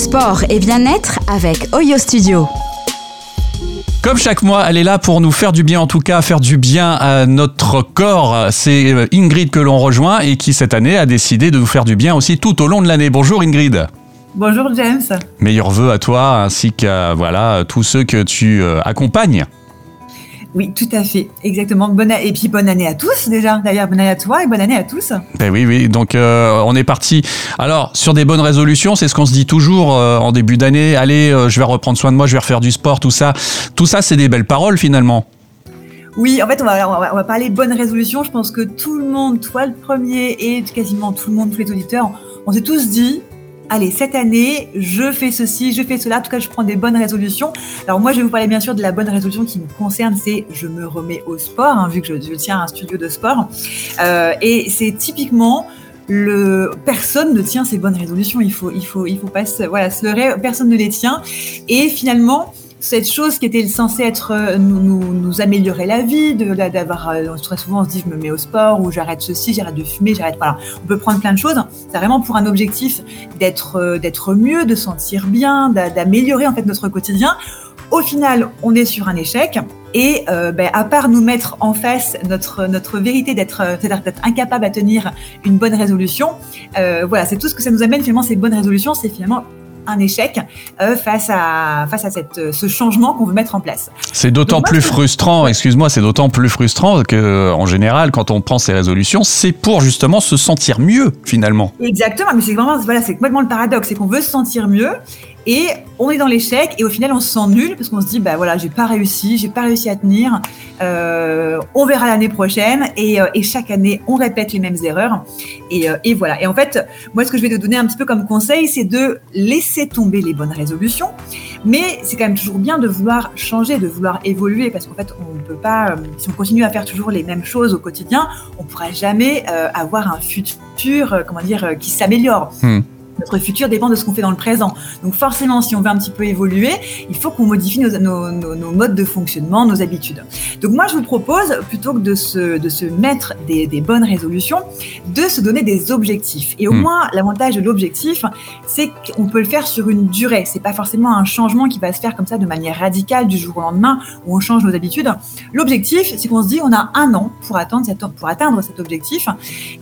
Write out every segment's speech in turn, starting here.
sport et bien-être avec Oyo Studio. Comme chaque mois, elle est là pour nous faire du bien, en tout cas faire du bien à notre corps. C'est euh, Ingrid que l'on rejoint et qui cette année a décidé de nous faire du bien aussi tout au long de l'année. Bonjour Ingrid. Bonjour James. Meilleurs vœux à toi ainsi qu'à voilà, tous ceux que tu euh, accompagnes. Oui, tout à fait, exactement. Bonne et puis bonne année à tous déjà. D'ailleurs, bonne année à toi et bonne année à tous. Ben oui, oui. Donc euh, on est parti. Alors sur des bonnes résolutions, c'est ce qu'on se dit toujours euh, en début d'année. Allez, euh, je vais reprendre soin de moi, je vais refaire du sport, tout ça. Tout ça, c'est des belles paroles finalement. Oui, en fait, on va, on va, on va parler bonnes résolutions. Je pense que tout le monde, toi le premier et quasiment tout le monde, tous les auditeurs, on s'est tous dit allez, cette année, je fais ceci, je fais cela. En tout cas, je prends des bonnes résolutions. Alors moi, je vais vous parler bien sûr de la bonne résolution qui me concerne, c'est je me remets au sport, hein, vu que je, je, tiens un studio de sport. Euh, et c'est typiquement le personne ne tient ses bonnes résolutions. Il faut, il faut, il faut pas se, voilà, se leurrer. Personne ne les tient. Et finalement, cette chose qui était censée être euh, nous, nous, nous améliorer la vie, d'avoir euh, très souvent on se dit je me mets au sport ou j'arrête ceci, j'arrête de fumer, j'arrête voilà, on peut prendre plein de choses. C'est vraiment pour un objectif d'être euh, d'être mieux, de sentir bien, d'améliorer en fait notre quotidien. Au final, on est sur un échec. Et euh, ben, à part nous mettre en face notre notre vérité d'être incapable à tenir une bonne résolution, euh, voilà, c'est tout ce que ça nous amène finalement ces bonnes résolutions, c'est finalement un échec euh, face à face à cette, ce changement qu'on veut mettre en place. C'est d'autant plus frustrant, excuse-moi, c'est d'autant plus frustrant que en général, quand on prend ces résolutions, c'est pour justement se sentir mieux finalement. Exactement, mais c'est vraiment voilà, c'est complètement le paradoxe, c'est qu'on veut se sentir mieux et on est dans l'échec et au final on se sent nul parce qu'on se dit bah voilà j'ai pas réussi, j'ai pas réussi à tenir. Euh, on verra l'année prochaine et, euh, et, chaque année on répète les mêmes erreurs et, euh, et, voilà. Et en fait moi ce que je vais te donner un petit peu comme conseil c'est de laisser tomber les bonnes résolutions, mais c'est quand même toujours bien de vouloir changer, de vouloir évoluer parce qu'en fait on ne peut pas si on continue à faire toujours les mêmes choses au quotidien, on pourra jamais avoir un futur comment dire qui s'améliore. Hmm notre futur dépend de ce qu'on fait dans le présent. Donc forcément, si on veut un petit peu évoluer, il faut qu'on modifie nos, nos, nos, nos, modes de fonctionnement, nos habitudes. Donc moi, je vous propose, plutôt que de se, de se mettre des, des bonnes résolutions, de se donner des objectifs. Et au mmh. moins, l'avantage de l'objectif, c'est qu'on peut le faire sur une durée. C'est pas forcément un changement qui va se faire comme ça de manière radicale du jour au lendemain, où on change nos habitudes. L'objectif, c'est qu'on se dit, on a un an pour atteindre, cette, pour atteindre cet objectif.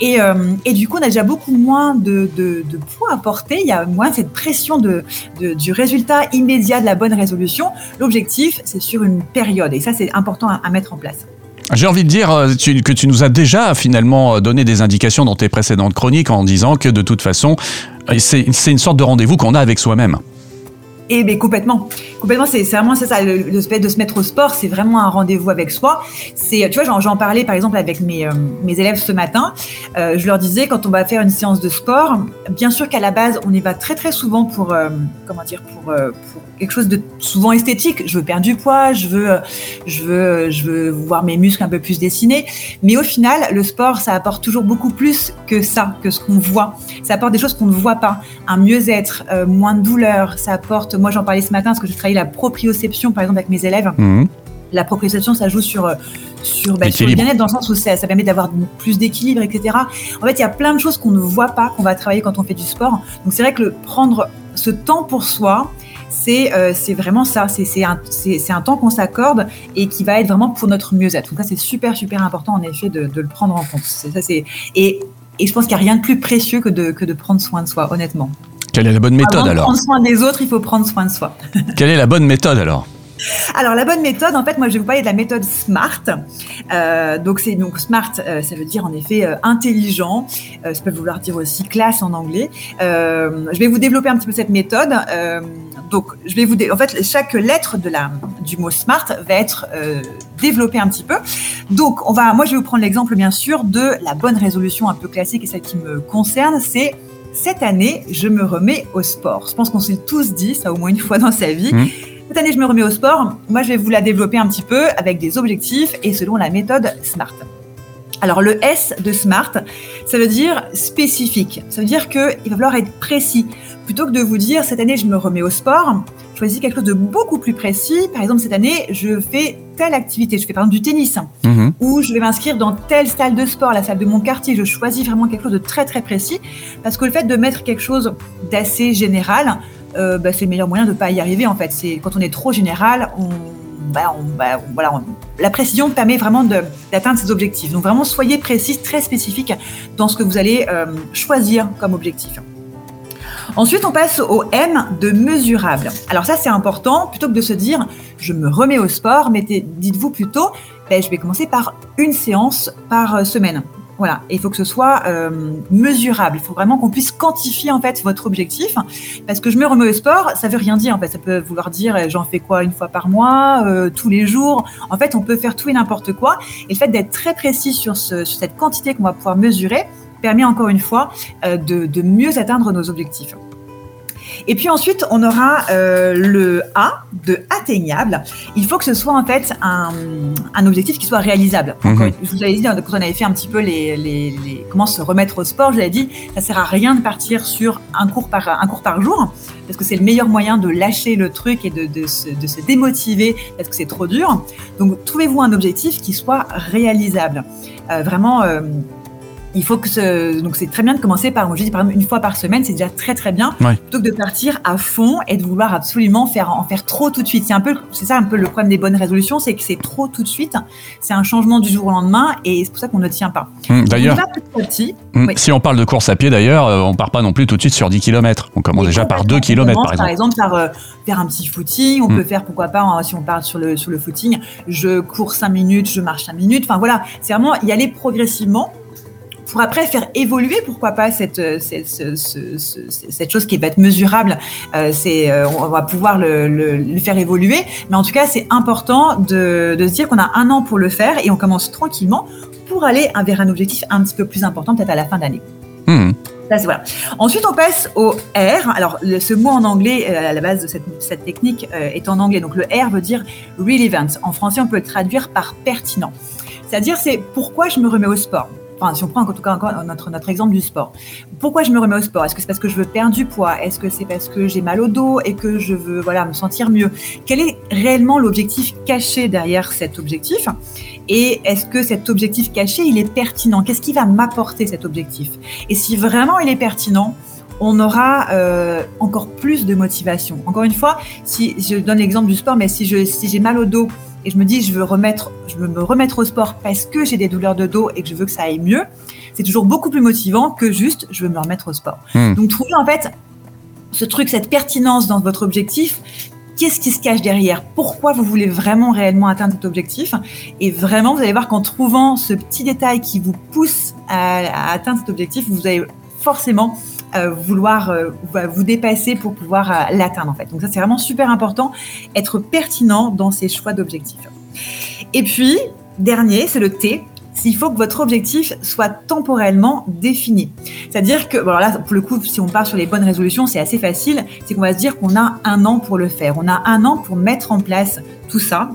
Et, euh, et du coup, on a déjà beaucoup moins de, de, de poids il y a moins cette pression de, du résultat immédiat de la bonne résolution. L'objectif, c'est sur une période et ça, c'est important à, mettre en place. J'ai envie de dire euh, que tu nous as déjà finalement donné des indications dans tes précédentes chroniques en disant que de toute façon, euh, c'est une sorte de rendez-vous qu'on a avec soi-même. Et eh mais complètement, complètement, c'est vraiment ça, le, fait de se mettre au sport, c'est vraiment un rendez-vous avec soi. C'est, tu vois, j'en parlais par exemple avec mes, euh, mes élèves ce matin. Euh, je leur disais quand on va faire une séance de sport, bien sûr qu'à la base, on y va très très souvent pour, euh, comment dire, pour, pour quelque chose de souvent esthétique. Je veux perdre du poids, je veux, je veux, je veux voir mes muscles un peu plus dessinés. Mais au final, le sport, ça apporte toujours beaucoup plus que ça, que ce qu'on voit. Ça apporte des choses qu'on ne voit pas, un mieux-être, moins de douleur. Ça apporte, moi j'en parlais ce matin parce que j'ai travaillé la proprioception par exemple avec mes élèves. Mmh. La proprioception, ça joue sur sur, bah, sur le bien-être dans le sens où ça, ça permet d'avoir plus d'équilibre, etc. En fait, il y a plein de choses qu'on ne voit pas, qu'on va travailler quand on fait du sport. Donc c'est vrai que le, prendre ce temps pour soi, c'est euh, vraiment ça. C'est un, un, temps qu'on s'accorde et qui va être vraiment pour notre mieux-être. Donc ça, c'est super, super important en effet de, de le prendre en compte. Ça, et, et je pense qu'il n'y a rien de plus précieux que de, que de prendre soin de soi, honnêtement. Quelle est la bonne méthode Avant alors Prendre soin des autres, il faut prendre soin de soi. Quelle est la bonne méthode alors alors la bonne méthode, en fait, moi je vais vous parler de la méthode SMART. Euh, donc c'est donc SMART, euh, ça veut dire en effet euh, intelligent. ça peut vouloir dire aussi classe en anglais. je vais vous développer un petit peu cette méthode. donc je vais vous, en fait, chaque lettre de la du mot SMART va être développée un petit peu. Donc on va, moi je vais vous prendre l'exemple bien sûr de la bonne résolution un peu classique et celle qui me concerne, c'est cette année, je me remets au sport. Je pense qu'on s'est tous dit ça au moins une fois dans sa vie. Mmh. Cette année, je me remets au sport. Moi, je vais vous la développer un petit peu avec des objectifs et selon la méthode SMART. Alors, le S de SMART, ça veut dire spécifique. Ça veut dire qu'il va falloir être précis. Plutôt que de vous dire, cette année, je me remets au sport, choisis quelque chose de beaucoup plus précis. Par exemple, cette année, je fais telle activité. Je fais par exemple du tennis. Mmh. Ou je vais m'inscrire dans telle salle de sport, la salle de mon quartier. Je choisis vraiment quelque chose de très, très précis. Parce que le fait de mettre quelque chose d'assez général, euh, bah, c'est le meilleur moyen de ne pas y arriver en fait. C'est quand on est trop général, on, bah, bah, voilà, la précision permet vraiment d'atteindre ses objectifs. Donc vraiment, soyez précis, très spécifique dans ce que vous allez euh, choisir comme objectif. Ensuite, on passe au M de mesurable. Alors ça, c'est important. Plutôt que de se dire, je me remets au sport, dites-vous plutôt, ben, je vais commencer par une séance par euh, semaine. Voilà, il faut que ce soit euh, mesurable. Il faut vraiment qu'on puisse quantifier en fait votre objectif, parce que je me remets au sport, ça veut rien dire. Ça peut vouloir dire euh, j'en fais quoi une fois par mois, euh, tous les jours. En fait, on peut faire tout et n'importe quoi. Et le fait d'être très précis sur cette quantité qu'on va pouvoir mesurer permet encore une fois de, de mieux atteindre nos objectifs. Et puis ensuite, on aura euh, le A de atteignable. Il faut que ce soit en fait un, un objectif qui soit réalisable. Mhm. Je vous avais dit quand on avait fait un petit peu les, les, les, comment se remettre au sport, je vous avais dit ça sert à rien de partir sur un cours par un cours par jour parce que c'est le meilleur moyen de lâcher le truc et de, de, se, de se, démotiver parce que c'est trop dur. Donc trouvez-vous un objectif qui soit réalisable. Euh, vraiment. Euh, il faut que ce... donc c'est très bien de commencer par, je dis par exemple une fois par semaine, c'est déjà très très bien, plutôt que de partir à fond et de vouloir absolument faire en faire trop tout de suite. C'est un peu, c'est ça un peu le problème des bonnes résolutions, c'est que c'est trop tout de suite. C'est un changement du jour au lendemain et c'est pour ça qu'on ne tient pas. Hum, d'ailleurs, hum, si on parle de course à pied d'ailleurs, euh, on part pas non plus tout de suite sur 10 km. On commence déjà par 2 km par exemple. Par exemple, par euh, faire un petit footing. On hum. peut faire pourquoi pas hein, si on part sur le sur le footing, je cours 5 minutes, je marche 5 minutes. Enfin voilà, c'est vraiment y aller progressivement pour après faire évoluer, pourquoi pas, cette, euh, cette, cette chose qui va être mesurable. Euh, c'est, euh, on va pouvoir le, le, faire évoluer. Mais en tout cas, c'est important de, de se dire qu'on a un an pour le faire et on commence tranquillement pour aller vers un objectif un petit peu plus important, peut-être à la fin d'année. Mmh. Ça, voilà. Ensuite, on passe au R. Alors, ce mot en anglais, à la base de cette, cette technique, est en anglais. Donc, le R veut dire relevant. En français, on peut le traduire par pertinent. C'est-à-dire, c'est pourquoi je me remets au sport? Si on prend en tout cas encore notre, notre exemple du sport. Pourquoi je me remets au sport? Est-ce que c'est parce que je veux perdre du poids? Est-ce que c'est parce que j'ai mal au dos et que je veux voilà, me sentir mieux? Quel est réellement l'objectif caché derrière cet objectif? Et est-ce que cet objectif caché, il est pertinent? Qu'est-ce qui va m'apporter cet objectif? Et si vraiment il est pertinent, on aura euh, encore plus de motivation. Encore une fois, si je donne l'exemple du sport, mais si je si j'ai mal au dos et je me dis je veux remettre, je veux me remettre au sport parce que j'ai des douleurs de dos et que je veux que ça aille mieux, c'est toujours beaucoup plus motivant que juste je veux me remettre au sport. Hmm. Donc trouvez en fait ce truc, cette pertinence dans votre objectif. Qu'est-ce qui se cache derrière? Pourquoi vous voulez vraiment réellement atteindre cet objectif? Et vraiment, vous allez voir qu'en trouvant ce petit détail qui vous pousse à, à atteindre cet objectif, vous allez forcément vouloir euh, vous dépasser pour pouvoir euh, l'atteindre en fait. Donc ça c'est vraiment super important, être pertinent dans ses choix d'objectifs. Et puis dernier, c'est le T. S'il faut que votre objectif soit temporellement défini. C'est-à-dire que, bon alors là, pour le coup, si on part sur les bonnes résolutions, c'est assez facile. C'est qu'on va se dire qu'on a un an pour le faire. On a un an pour mettre en place tout ça.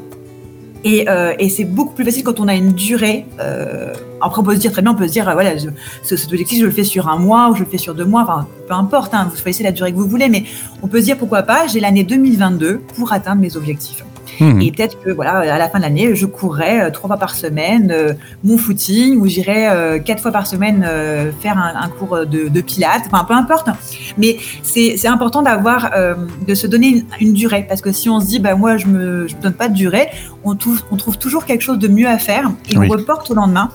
Et, euh, et c'est beaucoup plus facile quand on a une durée. Euh, après, on peut se dire très bien, on peut se dire, euh, voilà, je, ce, cet objectif, je le fais sur un mois ou je le fais sur deux mois. Enfin, peu importe, hein, vous choisissez la durée que vous voulez, mais on peut se dire pourquoi pas, j'ai l'année 2022 pour atteindre mes objectifs. Hmm. Et peut-être que voilà, à la fin de l'année, je courrai euh, trois fois par semaine euh, mon footing ou j'irai euh, quatre fois par semaine faire un, un cours de, de, pilates. Enfin, peu importe. Mais c'est important d'avoir, de se donner une, une, durée parce que si on se dit, bah moi je me, je me donne pas de durée, on trouve, on trouve toujours quelque chose de mieux à faire et oui. on reporte au lendemain.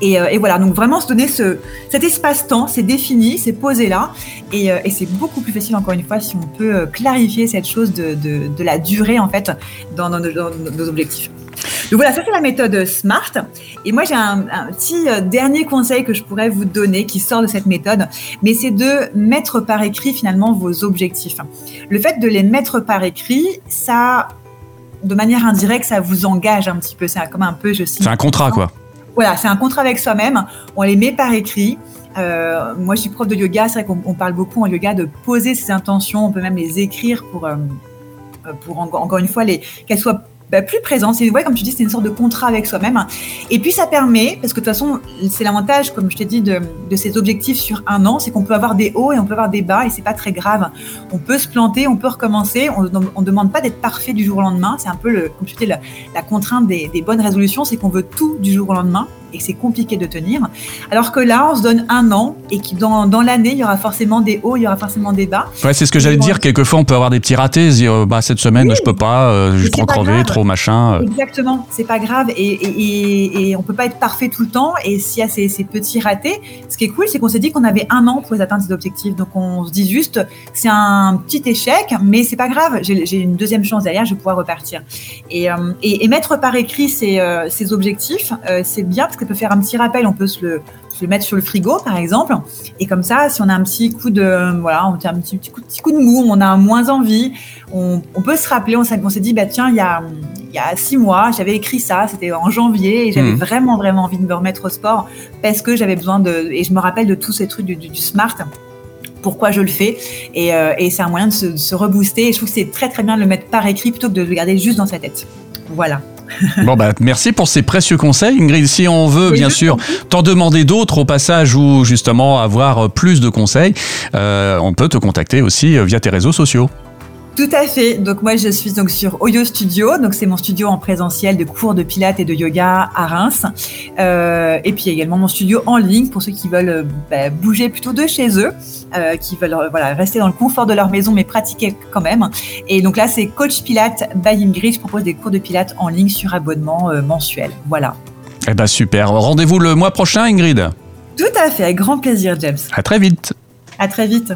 Et, euh, et, voilà, donc vraiment se donner ce, cet espace-temps, c'est défini, c'est posé là, et, euh, et c'est beaucoup plus facile encore une fois si on peut euh, clarifier cette chose de, la durée en fait dans, nos objectifs. Donc voilà, ça c'est la méthode SMART. Et moi j'ai un, un, petit dernier conseil que je pourrais vous donner qui sort de cette méthode, mais c'est de mettre par écrit finalement vos objectifs. Le fait de les mettre par écrit, ça, de manière indirecte, ça vous engage un petit peu. C'est comme un peu, je C'est un contrat quoi. Voilà, c'est un contrat avec soi-même. On les met par écrit. Euh, moi, je suis prof de yoga. C'est vrai qu'on parle beaucoup en yoga de poser ses intentions. On peut même les écrire pour, euh, pour encore une fois, qu'elles soient bah, plus présent. C'est ouais, comme tu dis, c'est une sorte de contrat avec soi-même. Et puis ça permet, parce que de toute façon, c'est l'avantage, comme je t'ai dit, de, ces objectifs sur un an, c'est qu'on peut avoir des hauts et on peut avoir des bas et c'est pas très grave. On peut se planter, on peut recommencer. On ne demande pas d'être parfait du jour au lendemain. C'est un peu le, comme tu dis, la, contrainte des bonnes résolutions, c'est qu'on veut tout du jour au lendemain. Et c'est compliqué de tenir. Alors que là, on se donne un an et que dans, dans l'année, il y aura forcément des hauts, il y aura forcément des bas. Ouais, c'est ce que j'allais dire. Quelquefois, on peut avoir des petits ratés, dire, euh, bah, cette semaine, Oui. je peux pas, euh, je suis trop crevé, grave. trop machin. euh. Exactement, c'est pas grave et, et, et, on peut pas être parfait tout le temps. Et s'il y a ces, ces petits ratés, ce qui est cool, c'est qu'on s'est dit qu'on avait un an pour les atteindre ces objectifs. Donc on se dit juste, c'est un petit échec, mais c'est pas grave. J'ai une deuxième chance derrière, je vais pouvoir repartir. Et, euh, et, et mettre par écrit ces, euh, ces objectifs, c'est bien parce que ça peut faire un petit rappel. On peut se le, se le mettre sur le frigo, par exemple. Et comme ça, si on a un petit coup de, voilà, on a un petit, petit, coup, petit coup de mou, on a moins envie, on, on peut se rappeler. On s'est on dit, bah tiens, il y a, il y a six mois, j'avais écrit ça, c'était en janvier, et j'avais Mhm. vraiment, vraiment envie de me remettre au sport parce que j'avais besoin de. Et je me rappelle de tous ces trucs du, du, du smart. Pourquoi je le fais et, euh, et c'est un moyen de se, de se rebooster. Et je trouve que c'est très très bien de le mettre par écrit plutôt que de le garder juste dans sa tête. Voilà. Bon, bah, merci pour ces précieux conseils, Ingrid. Si on veut, Oui, bien sûr, t'en demander d'autres au passage ou justement avoir plus de conseils, euh, on peut te contacter aussi euh, via tes réseaux sociaux. Tout à fait. Donc moi je suis donc sur Oyo Studio, donc c'est mon studio en présentiel de cours de pilates et de yoga à Reims. Euh, et puis également mon studio en ligne pour ceux qui veulent euh, bah, bouger plutôt de chez eux, euh, qui veulent voilà rester dans le confort de leur maison mais pratiquer quand même. Et donc là c'est Coach Pilates by Ingrid. Je propose des cours de pilates en ligne sur abonnement euh, mensuel. Voilà. Eh ben super. Rendez-vous le mois prochain, Ingrid? Tout à fait, avec grand plaisir James. À très vite. À très vite.